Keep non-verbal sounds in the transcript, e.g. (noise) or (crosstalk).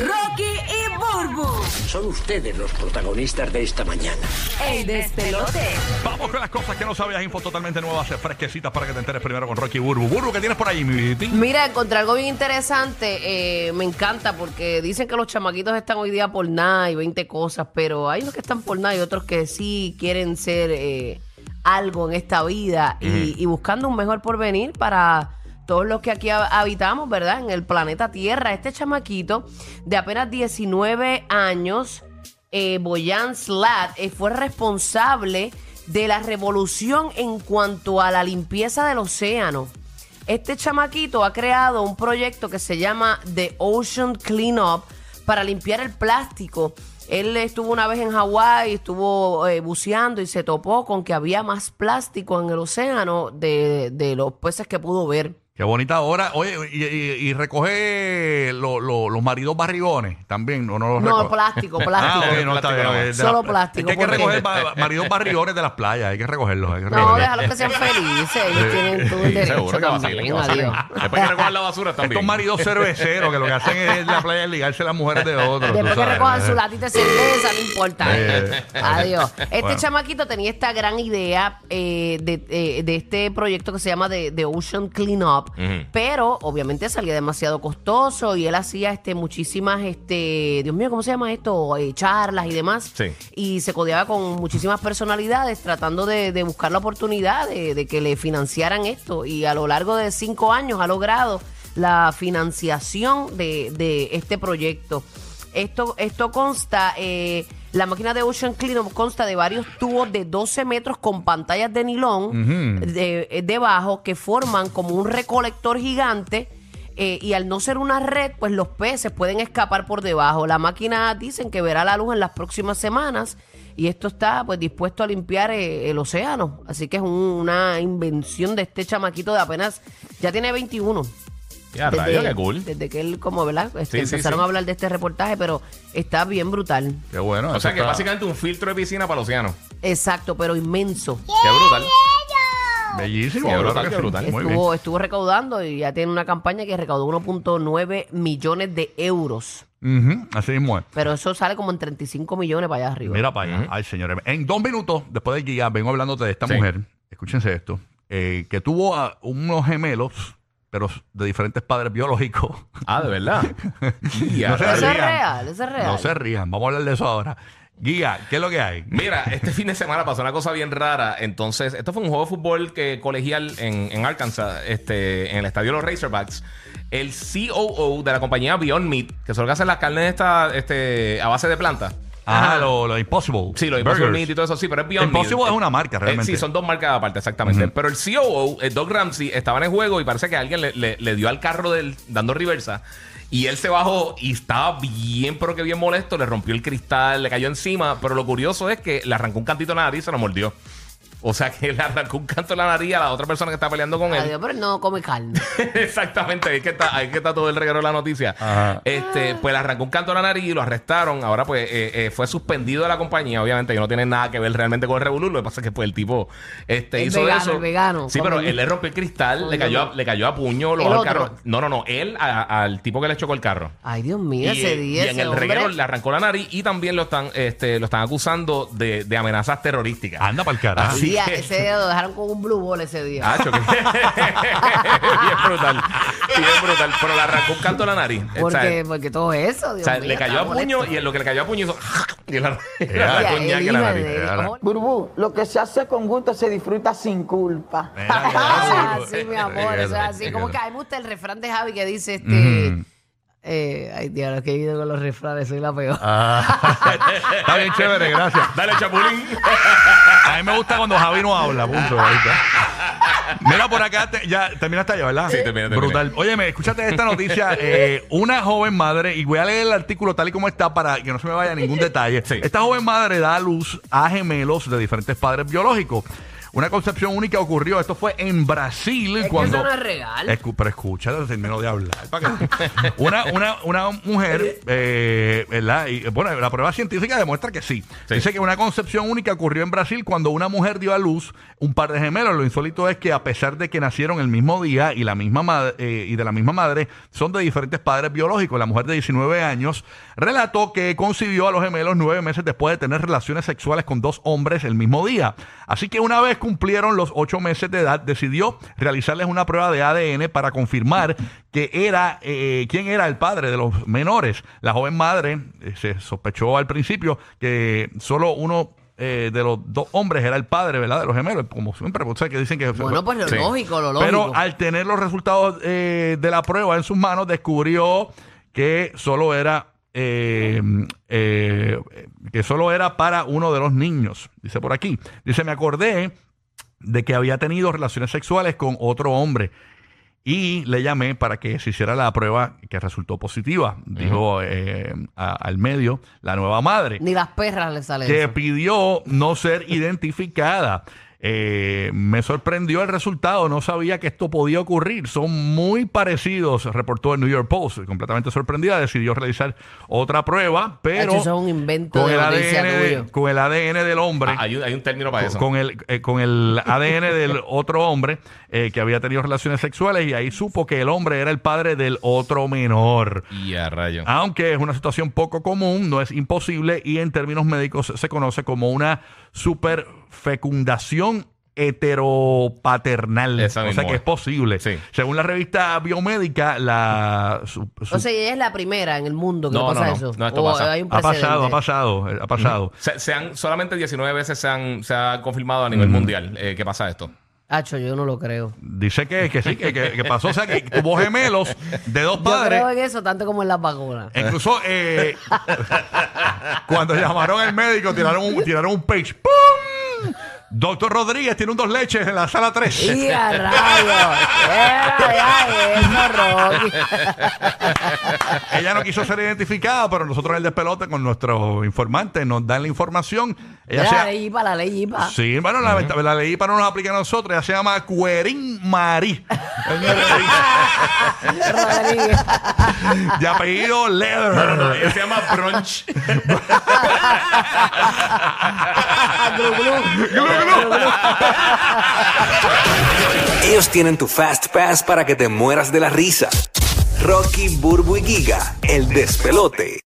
Rocky y Burbu, Son ustedes los protagonistas de esta mañana. el despelote. Vamos con las cosas que no sabías, info totalmente nuevas, fresquecitas para que te enteres primero con Rocky Burbu. Burbu, ¿qué tienes por ahí, mi Viti? Mira, encontré algo bien interesante. eh, me encanta porque dicen que los chamaquitos están hoy día por nada y 20 cosas, pero hay unos que están por nada y otros que sí quieren ser eh, algo en esta vida y, y buscando un mejor porvenir para todos los que aquí ha- habitamos, ¿verdad? En el planeta Tierra. Este chamaquito de apenas 19 años, eh, Boyan Slat, eh, fue responsable de la revolución en cuanto a la limpieza del océano. Este chamaquito ha creado un proyecto que se llama The Ocean Cleanup para limpiar el plástico. Él estuvo una vez en Hawái, estuvo eh, buceando y se topó con que había más plástico en el océano de, de los peces que pudo ver. Qué bonita hora. Oye, y, y- y recoge lo- lo- los maridos barrigones también, ¿o no los No, plástico, plástico. Ah, no, está bien, Solo la- plástico, Es que hay que recoger ba- maridos barrigones de las playas, hay que recogerlos. Hay que No, recogerlos. déjalo que sean felices. Ellos tienen todo el Sí, derecho seguro que vacilen, que vacilen. adiós. Después que recojan la basura también. Estos maridos cerveceros que lo que hacen es en la playa es ligarse a las mujeres de otros. Después que recojan su latita de cerveza, no importa. Eh. Adiós. Este Bueno. chamaquito tenía esta gran idea eh, de, eh, de este proyecto que se llama The, The Ocean Cleanup, Pero obviamente salía demasiado costoso y él hacía este muchísimas, este, Dios mío, ¿cómo se llama esto? Eh, charlas y demás. Sí. Y se codeaba con muchísimas personalidades tratando de, de buscar la oportunidad de, de que le financiaran esto. Y a lo largo de cinco años ha logrado la financiación de, de este proyecto. Esto, esto consta, eh, la máquina de Ocean Cleanup consta de varios tubos de 12 metros con pantallas de nilón de- eh, debajo que forman como un recolector gigante. eh, y al no ser una red, pues los peces pueden escapar por debajo. La máquina dicen que verá la luz en las próximas semanas y esto está pues dispuesto a limpiar eh, el océano. Así que es un- una invención de este chamaquito de apenas, ya tiene 21. Ya, rayo, qué cool. desde que él, como, ¿verdad? Este, Sí, sí, empezaron sí. a hablar de este reportaje, pero está bien brutal. Qué bueno. O sea que está- básicamente un filtro de piscina para el océano. Exacto, pero inmenso. Qué brutal. Bellísimo. Qué brutal, que qué sí. brutal. Muy bien. Estuvo, recaudando y ya tiene una campaña que recaudó 1.9 millones de euros. Ujú, Así mismo es. Pero eso sale como en 35 millones para allá arriba. Mira para allá. Ay, señores. En dos minutos, después de Giga, vengo hablándote de esta Sí. mujer. Escúchense esto. eh, que tuvo a unos gemelos, pero de diferentes padres biológicos. Ah, de verdad. Ya, No se eso es rían. real, eso es real. No se rían. Vamos a hablar de eso ahora. Giga, ¿qué es lo que hay? Mira, este fin de semana pasó una cosa bien rara. Entonces, esto fue un juego de fútbol que colegial en, en Arkansas, este, en el estadio de los Razorbacks. El COO de la compañía Beyond Meat, que que hacen las carnes esta, este, a base de planta. Ah, lo, lo Impossible. Sí, lo Impossible Burgers. Meat y todo eso, sí, pero es Beyond Impossible Meat. es una marca, Eh, realmente. sí, son dos marcas aparte, exactamente. Pero el COO, el Doug Ramsey, estaba en el juego y parece que alguien le, le- le dio al carro del, dando reversa. Y él se bajó y estaba bien, pero que bien molesto. Le rompió el cristal, le cayó encima. Pero lo curioso es que le arrancó un cantito en la nariz y se lo mordió. (laughs) O sea que le arrancó un canto en la nariz a la otra persona que está peleando con él. Adiós, pero no come carne. (laughs) Exactamente, ahí es que está, ahí es que está todo el reguero de la noticia. Ajá. Este, pues le arrancó un canto a la nariz y lo arrestaron. Ahora, pues, eh, eh, fue suspendido de la compañía. Obviamente, que no tiene nada que ver realmente con el revolú. Lo que pasa es que pues el tipo este, El hizo vegano, eso. el vegano. Sí, pero él le rompió el cristal, le cayó, a, le cayó a puño, lo ¿El bajó al otro? carro. No, no, no. Él a- al tipo que le chocó el carro. Ay, Dios mío, Y, ese día y en ese el hombre- reguero le arrancó la nariz y también lo están, este, lo están acusando de, de amenazas terrorísticas. Anda para el carajo. Así día, ese día lo dejaron con un blue ball ese día. Que- (laughs) bien brutal. Bien brutal. Pero le arrancó un canto a la nariz. O sea, porque, porque todo eso, Dios o sea, mío, le cayó a puño molesto. y en lo que le cayó a puño hizo. (laughs) Y le le Ya, arrancó un el ñaque a la hijo nariz. ¿cómo? Burbu, lo que se hace con gusto se disfruta sin culpa. Ah, (laughs) sí, mi amor, eso es así. Como que a mí me gusta el refrán de Javi que dice este. Eh, ay, Dios, lo que he ido con los refranes, soy la peor. Ah, está bien chévere, gracias. Dale, chapulín. A mí me gusta cuando Javi no habla, punto. (laughs) Mira por acá, te- ya terminaste ya, ¿verdad? Sí, terminé, terminé. Brutal. Óyeme, escúchate esta noticia. (laughs) eh, una joven madre, y voy a leer el artículo tal y como está para que no se me vaya ningún (laughs) detalle. Sí. Esta joven madre da a luz a gemelos de diferentes padres biológicos. Una concepción única ocurrió, esto fue en Brasil Es que cuando... eso no es real. Escu- pero escucha, termino de hablar. para que- (laughs) una, una, una mujer, eh, ¿verdad? Y, bueno, la prueba científica demuestra que sí. Sí. Dice que una concepción única ocurrió en Brasil cuando una mujer dio a luz un par de gemelos. Lo insólito es que a pesar de que nacieron el mismo día y la misma madre, eh, y de la misma madre, son de diferentes padres biológicos. La mujer de 19 años relató que concibió a los gemelos nueve meses después de tener relaciones sexuales con dos hombres el mismo día. Así que una vez cumplieron los ocho meses de edad, decidió realizarles una prueba de ADN para confirmar que era eh, quién era el padre de los menores. La joven madre eh, se sospechó al principio que solo uno eh, de los dos hombres era el padre, ¿verdad? De los gemelos, como siempre, o sea, que dicen que Bueno, pues lo Sí. lógico, lo lógico. pero al tener los resultados eh, de la prueba en sus manos, descubrió que solo era eh, eh, que solo era para uno de los niños. Dice por aquí. Dice, me acordé de que había tenido relaciones sexuales con otro hombre. Y le llamé para que se hiciera la prueba que resultó positiva. Dijo eh, a- al medio la nueva madre Ni las perras le sale que eso. pidió no ser identificada. Eh, me sorprendió el resultado, no sabía que esto podía ocurrir. Son muy parecidos, reportó el New York Post. Completamente sorprendida, decidió realizar otra prueba, pero eso es un invento con, de el ADN tuyo. con el ADN del hombre. Ah, hay, un, hay un término para eso. Con el, eh, con el ADN del otro hombre eh, que había tenido relaciones sexuales y ahí supo que el hombre era el padre del otro menor. y a rayo. Aunque es una situación poco común, no es imposible y en términos médicos se conoce como una superfecundación heteropaternal. Esa o sea que es. posible. Sí. Según la revista biomédica, la su- su- O sea, ella es la primera en el mundo que No, le pasa no, no. eso. No, esto O pasa. hay un ha pasado, ha pasado, eh, ha pasado. Se, se han, solamente 19 veces se, han, se ha confirmado a nivel mundial eh, que pasa esto. Hacho, yo no lo creo. Dice que, que sí, que, que- que pasó, o sea, que tuvo gemelos de dos Yo padres. creo en eso tanto como en las vacunas. Incluso eh, (laughs) cuando llamaron al médico, tiraron un, tiraron un page. ¡Pum! Doctor Rodríguez tiene un dos leches en la sala 3. ¡Y a rayos! (laughs) Ella no quiso ser identificada, pero nosotros en el despelote con nuestros informantes nos dan la información. Ella la ley IPA, la ley IPA. Sí, bueno, la, la ley para no nos aplica a nosotros. Ella se llama Cuerín Marí. (laughs) De apellido Leather. Ella se llama brunch. (laughs) (laughs) Ellos tienen tu Fast Pass para que te mueras de la risa. Rocky, Burbu y Giga, el despelote.